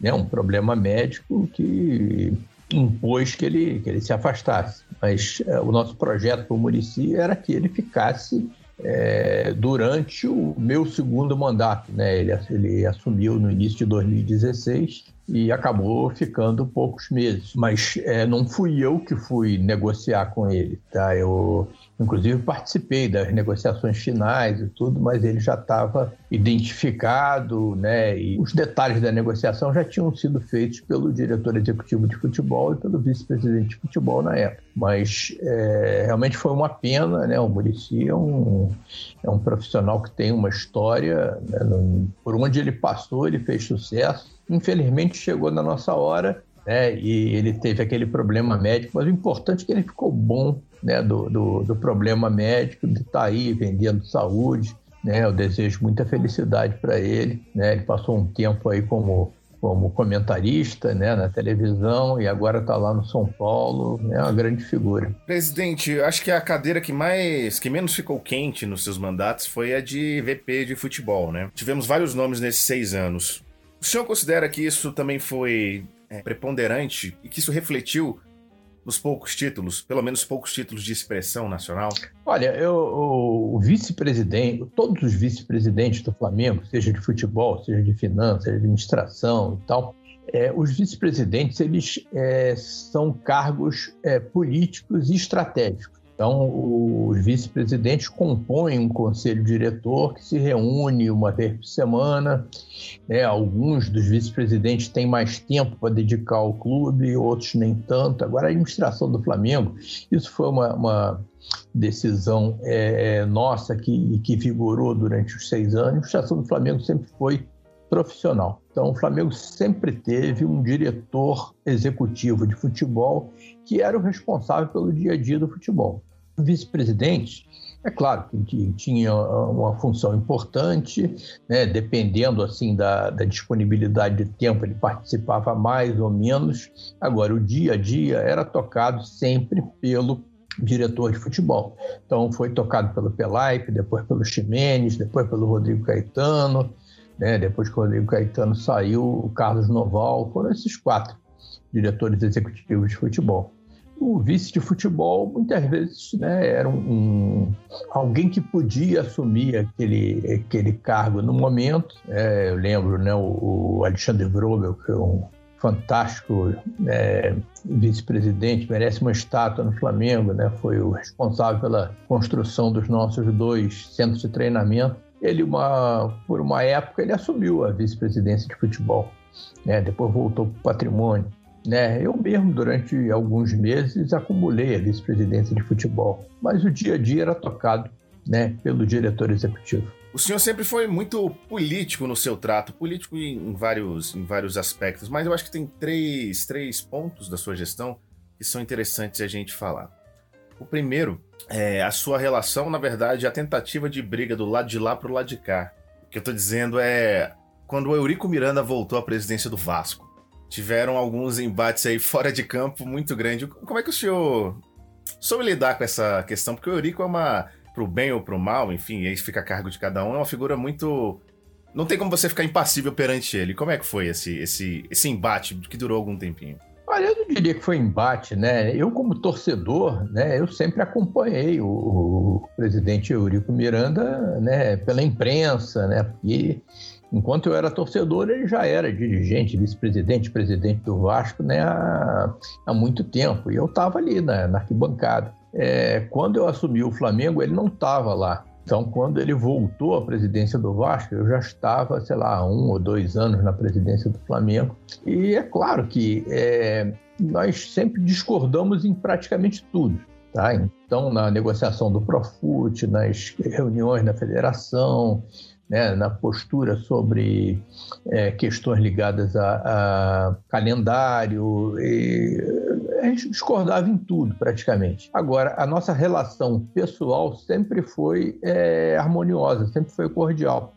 né, um problema médico que impôs que ele, que ele se afastasse. Mas é, o nosso projeto para o Murici era que ele ficasse é, durante o meu segundo mandato. Né? Ele, ele assumiu no início de 2016 e acabou ficando poucos meses. Mas é, não fui eu que fui negociar com ele. Tá? Eu, inclusive, participei das negociações finais e tudo, mas ele já estava identificado, né? E os detalhes da negociação já tinham sido feitos pelo diretor executivo de futebol e pelo vice-presidente de futebol na época. Mas é, realmente foi uma pena, né? O Murici é um, é um profissional que tem uma história, né? por onde ele passou, ele fez sucesso. Infelizmente chegou na nossa hora né? E ele teve aquele problema médico, mas o importante é que ele ficou bom, né, do, do, do problema médico, de estar tá aí vendendo saúde. Né, eu desejo muita felicidade para ele. Né, ele passou um tempo aí como como comentarista né, na televisão e agora está lá no São Paulo, é uma grande figura. Presidente, acho que a cadeira que mais, que menos ficou quente nos seus mandatos foi a de VP de futebol, né? Tivemos vários nomes nesses seis anos. O senhor considera que isso também foi é, preponderante e que isso refletiu nos poucos títulos, pelo menos poucos títulos de expressão nacional? Olha, eu, o vice-presidente, todos os vice-presidentes do Flamengo, seja de futebol, seja de finanças, de administração e tal, é, os vice-presidentes eles é, são cargos é, políticos e estratégicos. Então, os vice-presidentes compõem um conselho diretor que se reúne uma vez por semana. Né? Alguns dos vice-presidentes têm mais tempo para dedicar ao clube, outros nem tanto. Agora, a administração do Flamengo, isso foi uma, uma decisão é, nossa que, que vigorou durante os seis anos. A administração do Flamengo sempre foi profissional. Então, o Flamengo sempre teve um diretor executivo de futebol que era o responsável pelo dia a dia do futebol vice-presidente, é claro que tinha uma função importante, né? dependendo assim da, da, disponibilidade de tempo, ele participava mais ou menos. Agora, o dia a dia era tocado sempre pelo diretor de futebol. Então, foi tocado pelo Pelaipe, depois pelo Ximenes, depois pelo Rodrigo Caetano, né? depois que o Rodrigo Caetano saiu, o Carlos Noval, foram esses quatro diretores executivos de futebol o vice de futebol muitas vezes né, era um, um, alguém que podia assumir aquele, aquele cargo no momento. É, eu lembro né, o, o Alexandre Vrobel, que é um fantástico é, vice-presidente, merece uma estátua no Flamengo, né, foi o responsável pela construção dos nossos dois centros de treinamento. Ele, uma, por uma época, ele assumiu a vice-presidência de futebol. Né, depois voltou para o patrimônio. Né? Eu mesmo, durante alguns meses, acumulei a vice-presidência de futebol, mas o dia a dia era tocado né, pelo diretor executivo. O senhor sempre foi muito político no seu trato, político em vários, em vários aspectos, mas eu acho que tem três, três pontos da sua gestão que são interessantes a gente falar. O primeiro é a sua relação, na verdade, a tentativa de briga do lado de lá para o lado de cá. O que eu estou dizendo é quando o Eurico Miranda voltou à presidência do Vasco tiveram alguns embates aí fora de campo muito grandes. Como é que o senhor soube lidar com essa questão? Porque o Eurico é uma, pro bem ou pro mal, enfim, aí fica a cargo de cada um, é uma figura muito. Não tem como você ficar impassível perante ele. Como é que foi esse, esse, esse embate que durou algum tempinho? Olha, eu não diria que foi embate, né? Eu, como torcedor, né, eu sempre acompanhei o, o presidente Eurico Miranda, né, pela imprensa, né, porque Enquanto eu era torcedor, ele já era dirigente, vice-presidente, presidente do Vasco né, há, há muito tempo. E eu estava ali na, na arquibancada. É, quando eu assumi o Flamengo, ele não estava lá. Então, quando ele voltou à presidência do Vasco, eu já estava, sei lá, um ou dois anos na presidência do Flamengo. E é claro que é, nós sempre discordamos em praticamente tudo. Tá? Então, na negociação do Profut, nas reuniões da federação, né, na postura sobre é, questões ligadas a, a calendário. E, a gente discordava em tudo, praticamente. Agora, a nossa relação pessoal sempre foi é, harmoniosa, sempre foi cordial.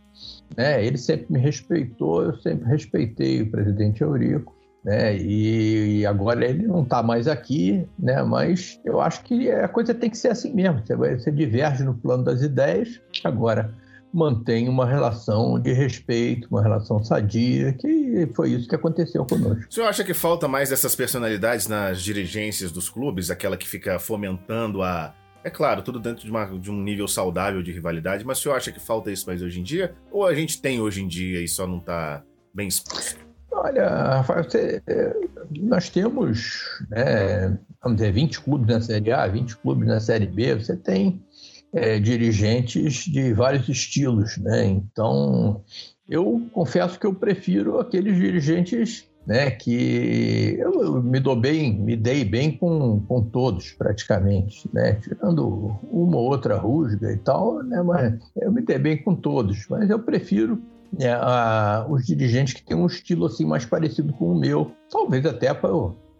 Né? Ele sempre me respeitou, eu sempre respeitei o presidente Eurico. Né? E, agora ele não está mais aqui, né? Mas eu acho que a coisa tem que ser assim mesmo. Você, você diverge no plano das ideias. Agora, mantém uma relação de respeito, uma relação sadia, que foi isso que aconteceu conosco. O senhor acha que falta mais dessas personalidades nas dirigências dos clubes, aquela que fica fomentando a. É claro, tudo dentro de, uma, de um nível saudável de rivalidade, mas o senhor acha que falta isso mais hoje em dia? Ou a gente tem hoje em dia e só não está bem exposto? Olha, Rafael, você, nós temos, né, vamos dizer, 20 clubes na Série A, 20 clubes na Série B, você tem é, dirigentes de vários estilos, né? Então, eu confesso que eu prefiro aqueles dirigentes né, que eu, eu, me dou bem, me dei bem com, com todos praticamente, né, tirando uma ou outra rusga e tal, né, mas eu me dei bem com todos, mas eu prefiro né, a, os dirigentes que têm um estilo assim mais parecido com o meu, talvez até pra,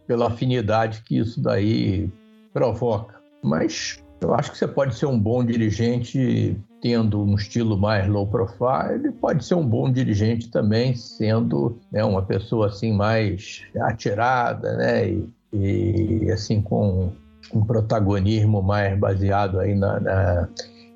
pela afinidade que isso daí provoca. Mas eu acho que você pode ser um bom dirigente tendo um estilo mais low profile, pode ser um bom dirigente também sendo né, uma pessoa assim mais atirada, né? E, e assim com um protagonismo mais baseado aí na, na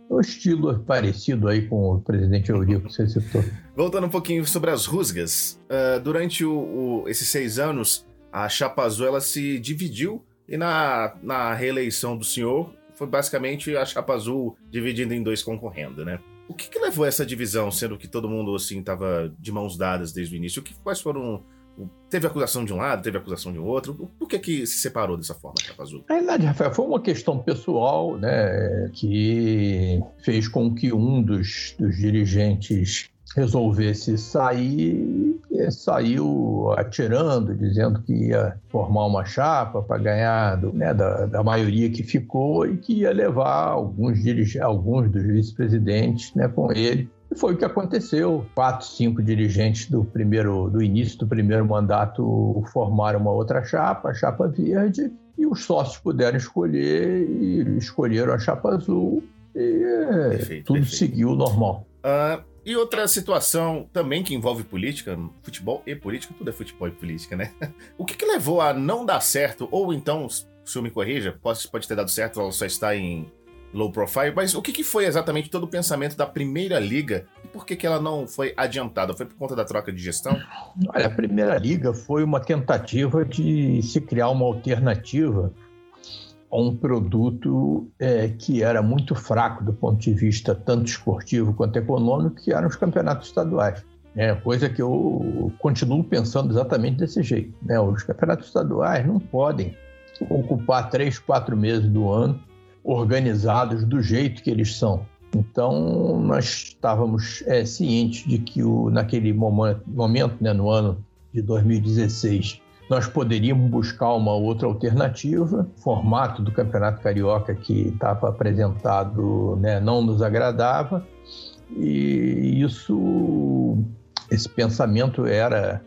um estilo parecido aí com o presidente Eurico que você citou. Voltando um pouquinho sobre as rusgas, uh, durante o, o, esses seis anos, a Chapa Azul ela se dividiu e na, na reeleição do senhor foi basicamente a Chapa Azul dividida em dois concorrendo, né? O que, que levou a essa divisão, sendo que todo mundo assim estava de mãos dadas desde o início? O que, quais foram Teve acusação de um lado, teve acusação de outro. Por que, que se separou dessa forma, Chapa Azul? Na verdade, Rafael, foi uma questão pessoal né, que fez com que um dos, dos dirigentes resolvesse sair, saiu atirando, dizendo que ia formar uma chapa para ganhar do, né, da, da, maioria que ficou e que ia levar alguns, alguns dos vice-presidentes né, com ele. E foi o que aconteceu. Quatro, cinco dirigentes do primeiro, do início do primeiro mandato formaram uma outra chapa, a chapa verde, e os sócios puderam escolher e escolheram a chapa azul e perfeito, tudo perfeito. seguiu normal. Uh, e outra situação também que envolve política, futebol e política, tudo é futebol e política, né? O que, que levou a não dar certo, ou então, se eu me corrija, pode, pode ter dado certo, ela só está em low profile, mas o que, que foi exatamente todo o pensamento da primeira liga e por que, que ela não foi adiantada? Foi por conta da troca de gestão? Olha, a primeira liga foi uma tentativa de se criar uma alternativa um produto é, que era muito fraco do ponto de vista tanto esportivo quanto econômico, que eram os campeonatos estaduais. É, coisa que eu continuo pensando exatamente desse jeito. Né? Os campeonatos estaduais não podem ocupar três, quatro meses do ano organizados do jeito que eles são. Então, nós estávamos é, cientes de que o, naquele momento, momento né, no ano de 2016, nós poderíamos buscar uma outra alternativa. O formato do Campeonato Carioca que estava apresentado né, não nos agradava e isso, esse pensamento era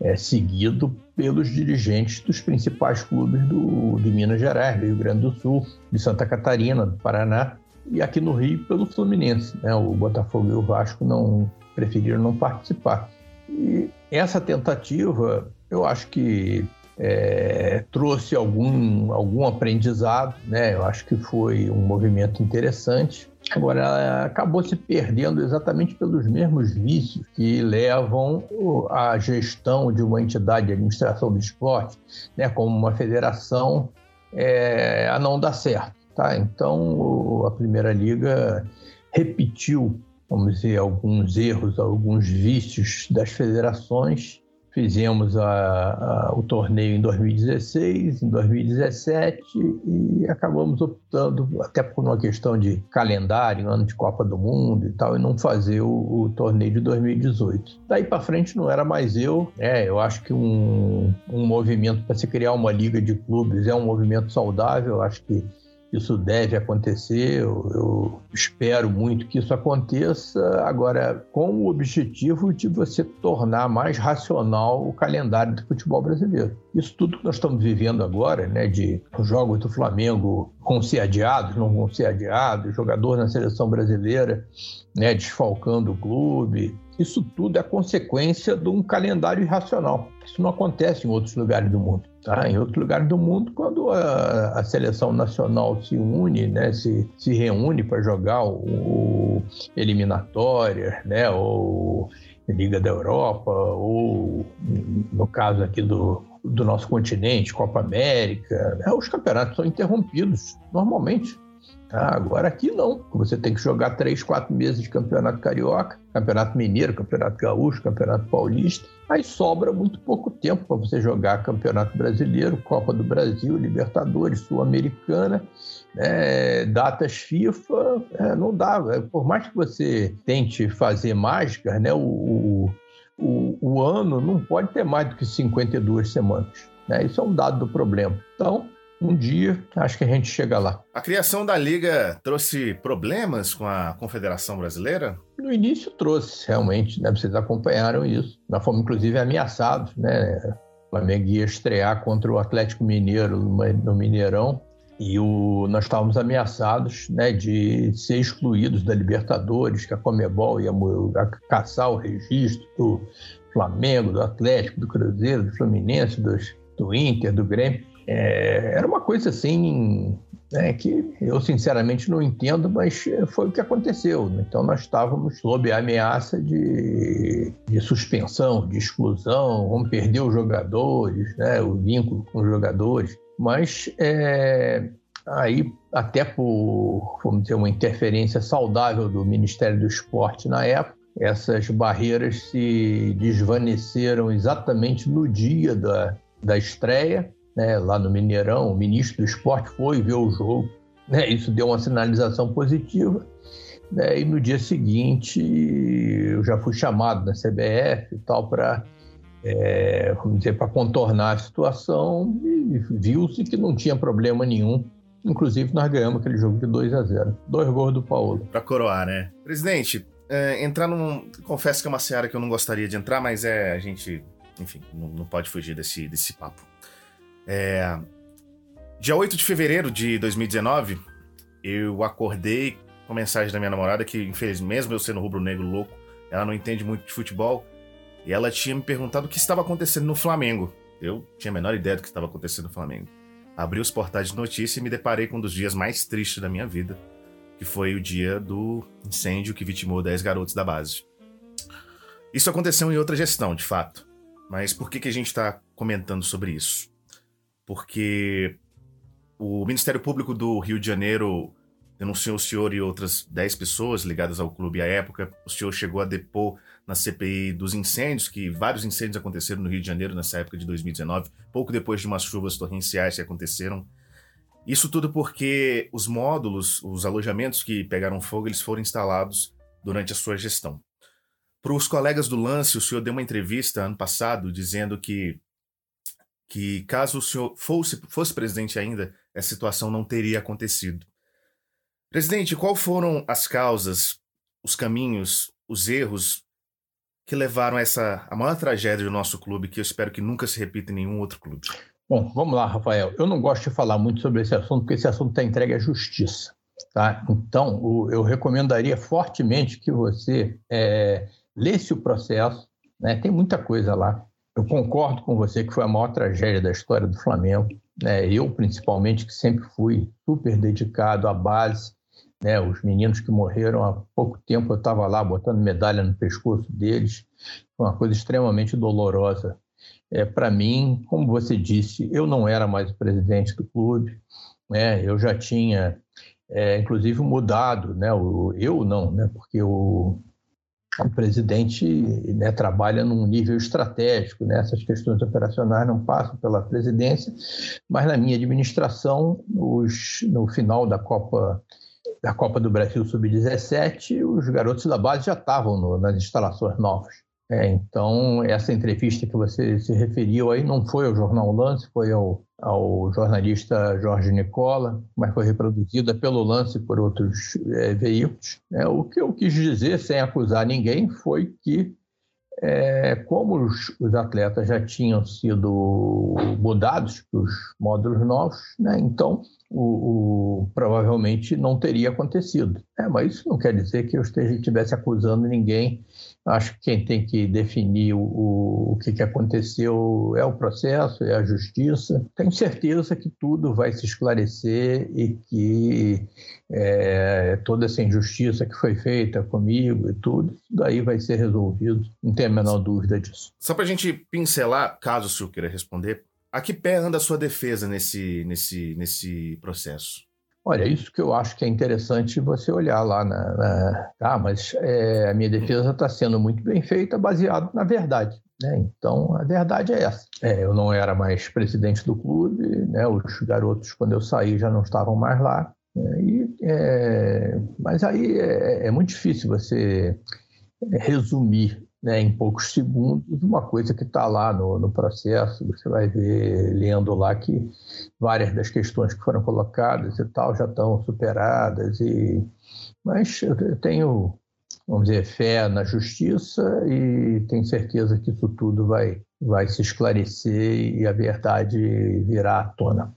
é, seguido pelos dirigentes dos principais clubes do, de Minas Gerais, do Rio Grande do Sul, de Santa Catarina, do Paraná e aqui no Rio pelo Fluminense. Né? O Botafogo e o Vasco não preferiram não participar. E essa tentativa eu acho que é, trouxe algum, algum aprendizado, né? Eu acho que foi um movimento interessante. Agora, acabou se perdendo exatamente pelos mesmos vícios que levam a gestão de uma entidade de administração do esporte, né, como uma federação, é, a não dar certo. Tá? Então, a Primeira Liga repetiu, vamos dizer, alguns erros, alguns vícios das federações Fizemos a, a, o torneio em 2016, em 2017 e acabamos optando, até por uma questão de calendário, ano de Copa do Mundo e tal, e não fazer o, o torneio de 2018. Daí para frente não era mais eu, né? Eu acho que um, um movimento para se criar uma liga de clubes é um movimento saudável, eu acho que isso deve acontecer, eu, eu, espero muito que isso aconteça, agora com o objetivo de você tornar mais racional o calendário do futebol brasileiro. Isso tudo que nós estamos vivendo agora, né, de jogos do Flamengo com ser adiados, não vão ser adiados, jogador na seleção brasileira né, desfalcando o clube, isso tudo é consequência de um calendário irracional. Isso não acontece em outros lugares do mundo. Tá? Em outros lugares do mundo, quando a, a seleção nacional se une, né, se, se reúne para jogar o, o eliminatória, né, ou Liga da Europa, ou no caso aqui do, do nosso continente, Copa América, né, os campeonatos são interrompidos normalmente. Ah, agora aqui não. Você tem que jogar três, quatro meses de campeonato carioca, campeonato mineiro, campeonato gaúcho, campeonato paulista. Aí sobra muito pouco tempo para você jogar campeonato brasileiro, Copa do Brasil, Libertadores, Sul-Americana, né, datas FIFA. É, não dá. É, por mais que você tente fazer mágica, né, o, o, o ano não pode ter mais do que 52 semanas. Né? Isso é um dado do problema. Então, um dia, acho que a gente chega lá. A criação da Liga trouxe problemas com a Confederação Brasileira? No início trouxe, realmente, né? Vocês acompanharam isso. Nós fomos, inclusive, ameaçados, né? O Flamengo ia estrear contra o Atlético Mineiro no Mineirão e o, nós estávamos ameaçados né, de ser excluídos da Libertadores, que a Comebol ia caçar o registro do Flamengo, do Atlético, do Cruzeiro, do Fluminense, dos, do Inter, do Grêmio. É, era uma coisa assim né, que eu sinceramente não entendo, mas foi o que aconteceu. Então nós estávamos sob a ameaça de, de suspensão, de exclusão, vamos perder os jogadores, né, o vínculo com os jogadores. Mas é, aí, até por vamos dizer, uma interferência saudável do Ministério do Esporte na época, essas barreiras se desvaneceram exatamente no dia da, da estreia, né, lá no Mineirão. O ministro do Esporte foi ver o jogo, né, isso deu uma sinalização positiva. Né, e no dia seguinte, eu já fui chamado da CBF e tal para é, dizer, para contornar a situação e viu-se que não tinha problema nenhum. Inclusive, nós ganhamos aquele jogo de 2 a 0 Dois gols do Paulo. Para coroar, né? Presidente, é, entrar num. Confesso que é uma seara que eu não gostaria de entrar, mas é. A gente, enfim, não, não pode fugir desse, desse papo. É, dia 8 de fevereiro de 2019, eu acordei com a mensagem da minha namorada, que, infelizmente, mesmo eu sendo rubro-negro louco, ela não entende muito de futebol. E ela tinha me perguntado o que estava acontecendo no Flamengo. Eu tinha a menor ideia do que estava acontecendo no Flamengo. Abri os portais de notícia e me deparei com um dos dias mais tristes da minha vida, que foi o dia do incêndio que vitimou 10 garotos da base. Isso aconteceu em outra gestão, de fato. Mas por que, que a gente está comentando sobre isso? Porque o Ministério Público do Rio de Janeiro denunciou o senhor e outras 10 pessoas ligadas ao clube à época. O senhor chegou a depor na CPI dos incêndios, que vários incêndios aconteceram no Rio de Janeiro nessa época de 2019, pouco depois de umas chuvas torrenciais que aconteceram. Isso tudo porque os módulos, os alojamentos que pegaram fogo, eles foram instalados durante a sua gestão. Para os colegas do lance, o senhor deu uma entrevista ano passado dizendo que, que caso o senhor fosse, fosse presidente ainda, essa situação não teria acontecido. Presidente, qual foram as causas, os caminhos, os erros que levaram a essa a maior tragédia do nosso clube, que eu espero que nunca se repita em nenhum outro clube? Bom, vamos lá, Rafael. Eu não gosto de falar muito sobre esse assunto, porque esse assunto está entregue à justiça. Tá? Então, o, eu recomendaria fortemente que você é, lesse o processo. Né? Tem muita coisa lá. Eu concordo com você que foi a maior tragédia da história do Flamengo. Né? Eu, principalmente, que sempre fui super dedicado à base, né, os meninos que morreram há pouco tempo, eu estava lá botando medalha no pescoço deles, foi uma coisa extremamente dolorosa. É, Para mim, como você disse, eu não era mais o presidente do clube, né, eu já tinha, é, inclusive, mudado, né, o, eu não, né, porque o, o presidente né, trabalha num nível estratégico, né? essas questões operacionais não passam pela presidência, mas na minha administração, os, no final da Copa da Copa do Brasil Sub-17, os garotos da base já estavam no, nas instalações novas. É, então, essa entrevista que você se referiu aí não foi ao Jornal Lance, foi ao, ao jornalista Jorge Nicola, mas foi reproduzida pelo Lance por outros é, veículos. É, o que eu quis dizer, sem acusar ninguém, foi que é, como os, os, atletas já tinham sido mudados para os módulos novos, né, então o, o, provavelmente não teria acontecido. É, mas isso não quer dizer que eu esteja, estivesse acusando ninguém. Acho que quem tem que definir o, o, que, que aconteceu é o processo, é a justiça. Tenho certeza que tudo vai se esclarecer e que é, toda essa injustiça que foi feita comigo e tudo, daí vai ser resolvido. Não tenho a menor dúvida disso. Só para a gente pincelar, caso o senhor queira responder, a que pé anda a sua defesa nesse, nesse, nesse processo? Olha, isso que eu acho que é interessante você olhar lá na. na... Tá, mas é, a minha defesa está sendo muito bem feita, baseado na verdade. Né? Então, a verdade é essa. É, eu não era mais presidente do clube, né? os garotos, quando eu saí, já não estavam mais lá. Né? E, é... Mas aí é, é muito difícil você resumir né, em poucos segundos uma coisa que está lá no, no, processo. Você vai ver, lendo lá, que várias das questões que foram colocadas e tal já estão superadas. E... Mas eu tenho, vamos dizer, fé na justiça e tenho certeza que isso tudo vai, vai se esclarecer e a verdade virá à tona.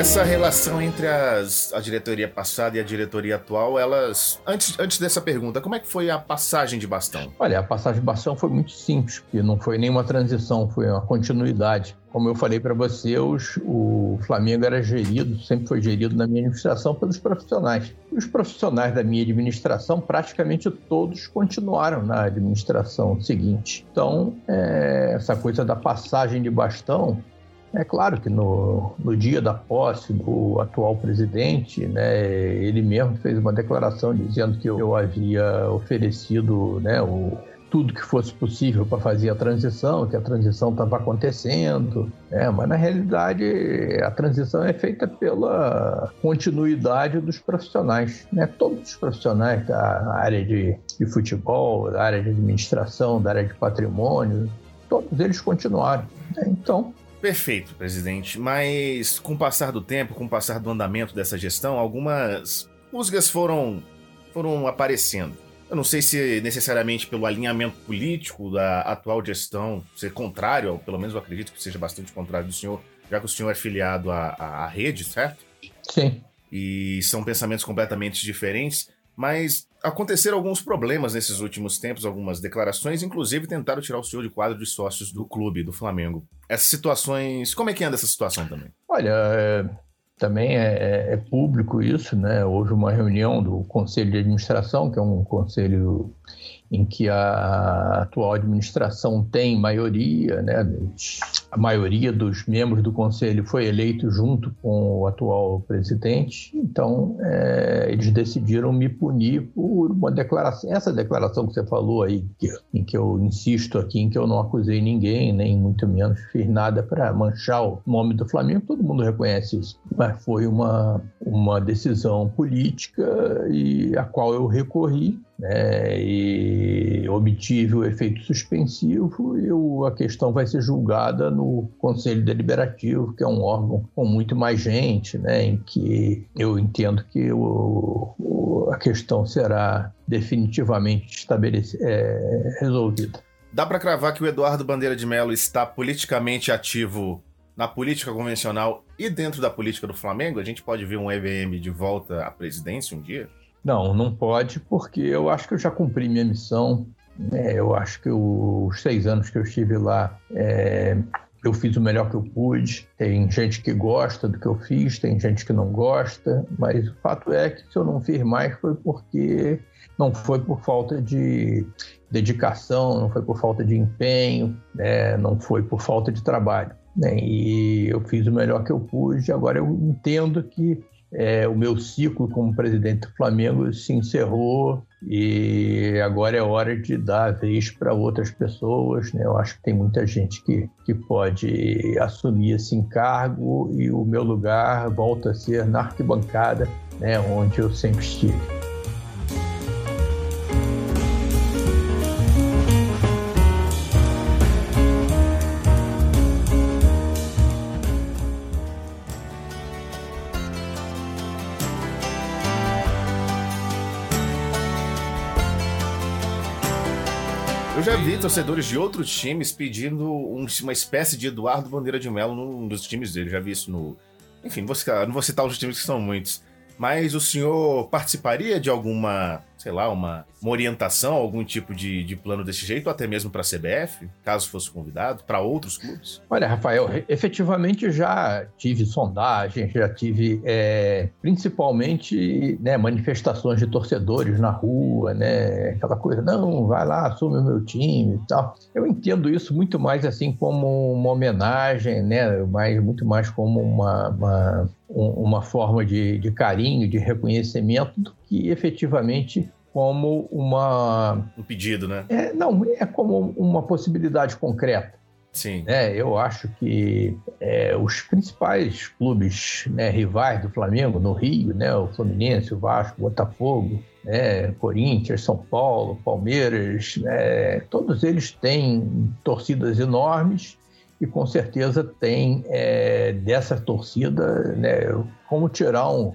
Essa relação entre as, a diretoria passada e a diretoria atual, elas. Antes, antes dessa pergunta, como é que foi a passagem de bastão? Olha, a passagem de bastão foi muito simples, porque não foi nenhuma transição, foi uma continuidade. Como eu falei para você, o Flamengo era gerido, sempre foi gerido na minha administração pelos profissionais. E os profissionais da minha administração, praticamente todos continuaram na administração seguinte. Então, é, essa coisa da passagem de bastão é claro que no, no dia da posse do atual presidente, né, ele mesmo fez uma declaração dizendo que eu, eu havia oferecido né, o, tudo que fosse possível para fazer a transição, que a transição estava acontecendo, né? mas na realidade a transição é feita pela continuidade dos profissionais, né? todos os profissionais da área de, de futebol, da área de administração, da área de patrimônio, todos eles continuaram. Né? Então, Perfeito, presidente. Mas com o passar do tempo, com o passar do andamento dessa gestão, algumas rusgas foram, foram aparecendo. Eu não sei se necessariamente pelo alinhamento político da atual gestão ser contrário, ou pelo menos eu acredito que seja bastante contrário do senhor, já que o senhor é filiado à, à rede, certo? Sim. E são pensamentos completamente diferentes. Mas aconteceram alguns problemas nesses últimos tempos, algumas declarações, inclusive tentaram tirar o senhor de quadro de sócios do clube, do Flamengo. Essas situações. Como é que anda essa situação também? Olha, é, também é, é, é, público isso, né? Houve uma reunião do Conselho de Administração, que é um conselho em que a atual administração tem maioria, né? A maioria dos membros do conselho foi eleito junto com o atual presidente, então é, eles decidiram me punir por uma declaração, essa declaração que você falou aí, que, em que eu insisto aqui, em que eu não acusei ninguém, nem muito menos fiz nada para manchar o nome do Flamengo, todo mundo reconhece isso, mas foi uma, uma decisão política e a qual eu recorri né, e obtive o efeito suspensivo e o, a questão vai ser julgada no Conselho Deliberativo, que é um órgão com muito mais gente, né, em que eu entendo que o, o, a questão será definitivamente é, resolvida. Dá para cravar que o Eduardo Bandeira de Mello está politicamente ativo na política convencional e dentro da política do Flamengo? A gente pode ver um EVM de volta à presidência um dia? Não, não pode, porque eu acho que eu já cumpri minha missão. É, eu acho que os seis anos que eu estive lá, é, eu fiz o melhor que eu pude. Tem gente que gosta do que eu fiz, tem gente que não gosta, mas o fato é que se eu não fiz mais foi porque não foi por falta de dedicação, não foi por falta de empenho, né, não foi por falta de trabalho. Né, e eu fiz o melhor que eu pude. Agora eu entendo que é, o meu ciclo como presidente do Flamengo se encerrou e agora é hora de dar a vez para outras pessoas. Né? Eu acho que tem muita gente que, que pode assumir esse encargo e o meu lugar volta a ser na arquibancada, né? onde eu sempre estive. Torcedores de outros times pedindo um, uma espécie de Eduardo Bandeira de Melo num dos times dele. Já vi isso no. Enfim, não vou citar, não vou citar os times que são muitos. Mas o senhor participaria de alguma sei lá, uma, uma orientação, algum tipo de, de plano desse jeito, até mesmo para a CBF, caso fosse convidado, para outros clubes? Olha, Rafael, efetivamente já tive sondagem, já tive é, principalmente né, manifestações de torcedores na rua, né, aquela coisa, não, vai lá, assume o meu time e tal. Eu entendo isso muito mais assim como uma homenagem, né, mais, muito mais como uma, uma uma forma de, de carinho, de reconhecimento, do que efetivamente como uma. Um pedido, né? É, não, é como uma possibilidade concreta. Sim. É, eu acho que é, os principais clubes né, rivais do Flamengo no Rio, né, o Fluminense, o Vasco, o Botafogo, né, Corinthians, São Paulo, Palmeiras, né, todos eles têm torcidas enormes e com certeza tem é, dessa torcida né, como tirar um,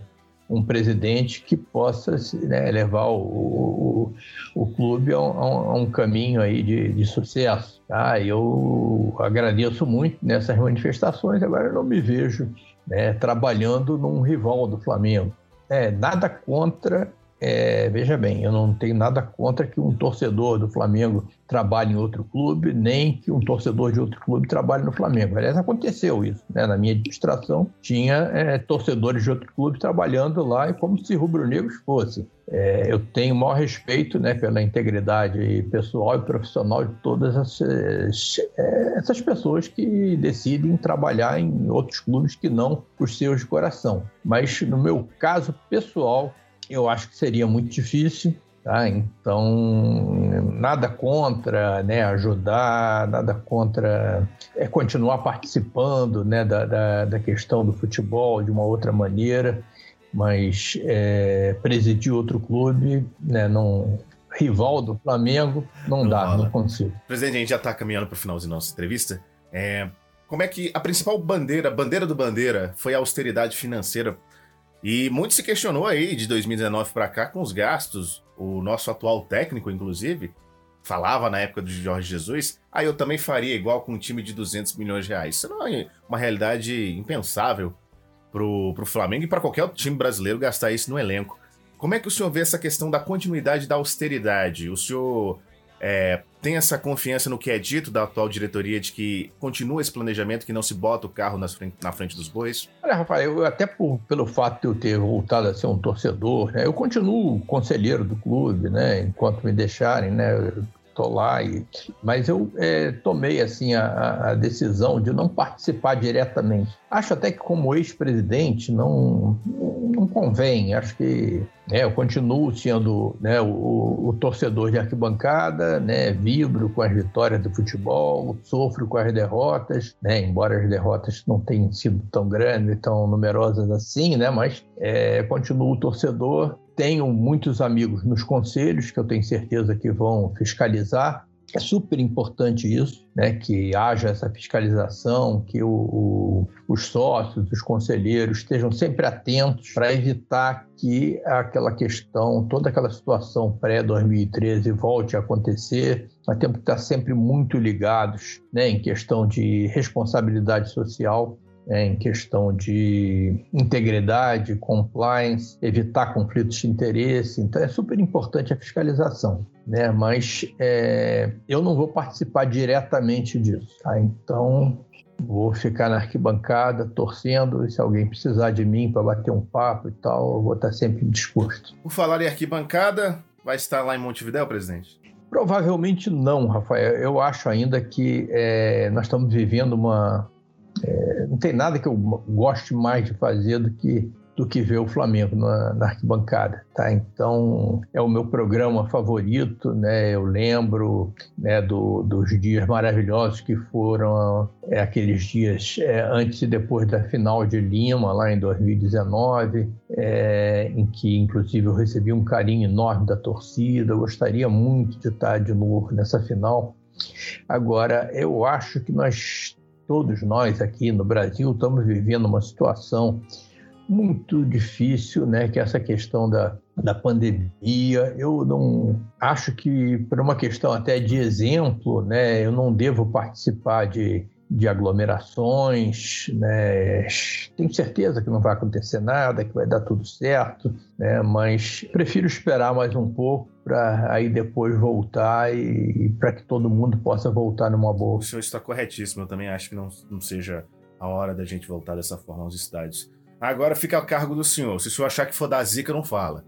um presidente que possa né, levar o, o, o clube a um, a um, caminho aí de, de sucesso. Tá? Eu agradeço muito nessas manifestações, agora eu não me vejo né, trabalhando num rival do Flamengo. É, nada contra é, veja bem, eu não tenho nada contra que um torcedor do Flamengo trabalhe em outro clube, nem que um torcedor de outro clube trabalhe no Flamengo. Aliás, aconteceu isso. Né? Na minha administração, tinha é, torcedores de outro clube trabalhando lá, e como se rubro-negros fossem. É, eu tenho o maior respeito né, pela integridade pessoal e profissional de todas essas, é, essas pessoas que decidem trabalhar em outros clubes que não os seus de coração. Mas, no meu caso pessoal, eu acho que seria muito difícil. Tá? Então, nada contra né, ajudar, nada contra é, continuar participando né, da, da, da, questão do futebol de uma outra maneira, mas é, presidir outro clube, né, não, rival do Flamengo, não, não dá, não consigo. Presidente, a gente já está caminhando para o finalzinho da nossa entrevista. É, como é que a principal bandeira, bandeira do Bandeira, foi a austeridade financeira e muito se questionou aí de 2019 para cá com os gastos. O nosso atual técnico, inclusive, falava na época do Jorge Jesus, ah, eu também faria igual com um time de 200 milhões de reais. Isso não é uma realidade impensável pro, pro Flamengo e para qualquer time brasileiro gastar isso no elenco. Como é que o senhor vê essa questão da continuidade da austeridade? O senhor é, tem essa confiança no que é dito da atual diretoria de que continua esse planejamento, que não se bota o carro frente, na frente dos bois? Olha, Rafael, eu, até por, pelo fato de eu ter voltado a ser um torcedor, né, eu continuo conselheiro do clube, né, enquanto me deixarem, né, estou lá, e, mas eu é, tomei assim a, a, decisão de não participar diretamente. Acho até que como ex-presidente não, não convém, acho que né, eu continuo sendo né, o, o, torcedor de arquibancada, né, vibro com as vitórias do futebol, sofro com as derrotas, né, embora as derrotas não tenham sido tão grandes, tão numerosas assim, né, mas é, continuo torcedor tenho muitos amigos nos conselhos que eu tenho certeza que vão fiscalizar. É super importante isso, né, que haja essa fiscalização, que o, o, os sócios, os conselheiros estejam sempre atentos para evitar que aquela questão, toda aquela situação pré-2013 volte a acontecer. Nós temos que estar sempre muito ligados né, em questão de responsabilidade social é, em questão de integridade, compliance, evitar conflitos de interesse. Então é super importante a fiscalização, né? Mas é, eu não vou participar diretamente disso. Tá? Então vou ficar na arquibancada torcendo e se alguém precisar de mim para bater um papo e tal, eu vou estar sempre disposto. Por falar em arquibancada, vai estar lá em Montevidéu, presidente? Provavelmente não, Rafael. Eu acho ainda que é, nós estamos vivendo uma, é, não tem nada que eu goste mais de fazer do que do que ver o Flamengo na, na, arquibancada, tá? Então é o meu programa favorito, né? Eu lembro né, do, dos dias maravilhosos que foram é, aqueles dias é, antes e depois da final de Lima lá em 2019, é, em que inclusive eu recebi um carinho enorme da torcida. Eu gostaria muito de estar de novo nessa final. Agora eu acho que nós todos nós aqui no Brasil estamos vivendo uma situação muito difícil, né, que é essa questão da, da pandemia. Eu não acho que, por uma questão até de exemplo, né, eu não devo participar de de aglomerações, né? Tenho certeza que não vai acontecer nada, que vai dar tudo certo, né? Mas prefiro esperar mais um pouco para aí depois voltar e, e para que todo mundo possa voltar numa boa. O senhor está corretíssimo. Eu também acho que não, não seja a hora da gente voltar dessa forma aos estádios. Agora fica a cargo do senhor. Se o senhor achar que for da zica, não fala.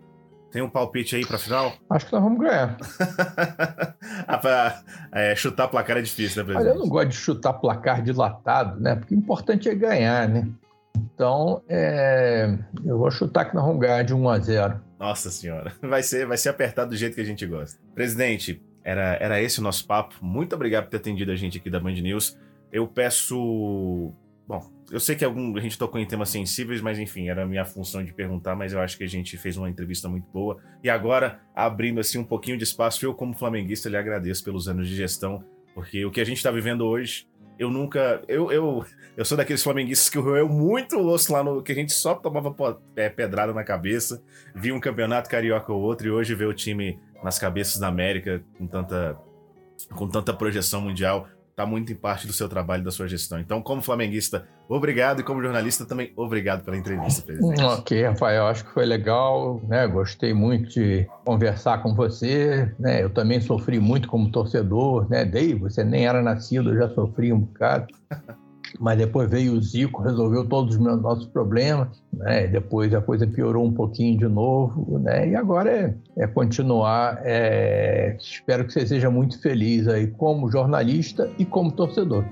Tem um palpite aí pra final? Acho que nós vamos ganhar. ah, pra, é, chutar placar é difícil, né, presidente? Olha, eu não gosto de chutar placar dilatado, né? Porque o importante é ganhar, né? Então, é, eu vou chutar que nós vamos ganhar de 1 a 0. Nossa senhora, vai ser, vai ser apertado do jeito que a gente gosta. Presidente, era, era esse o nosso papo. Muito obrigado por ter atendido a gente aqui da Band News. Eu peço Bom, eu sei que algum, a gente tocou em temas sensíveis, mas enfim, era a minha função de perguntar, mas eu acho que a gente fez uma entrevista muito boa. E agora, abrindo assim um pouquinho de espaço, eu como flamenguista lhe agradeço pelos anos de gestão, porque o que a gente está vivendo hoje, eu nunca... Eu, eu, eu sou daqueles flamenguistas que roeu muito osso lá no... que a gente só tomava é, pedrada na cabeça, via um campeonato carioca ou outro, e hoje ver o time nas cabeças da América com tanta, com tanta projeção mundial está muito em parte do seu trabalho, da sua gestão. Então, como flamenguista, obrigado e como jornalista também, obrigado pela entrevista, presidente. Ok, Rafael, acho que foi legal, né? Gostei muito de conversar com você, né? Eu também sofri muito como torcedor, né? Dei, você nem era nascido, eu já sofri um bocado. mas depois veio o Zico, resolveu todos os meus, nossos problemas, né? Depois a coisa piorou um pouquinho de novo, né? E agora é, é continuar. É... Espero que você seja muito feliz aí como jornalista e como torcedor.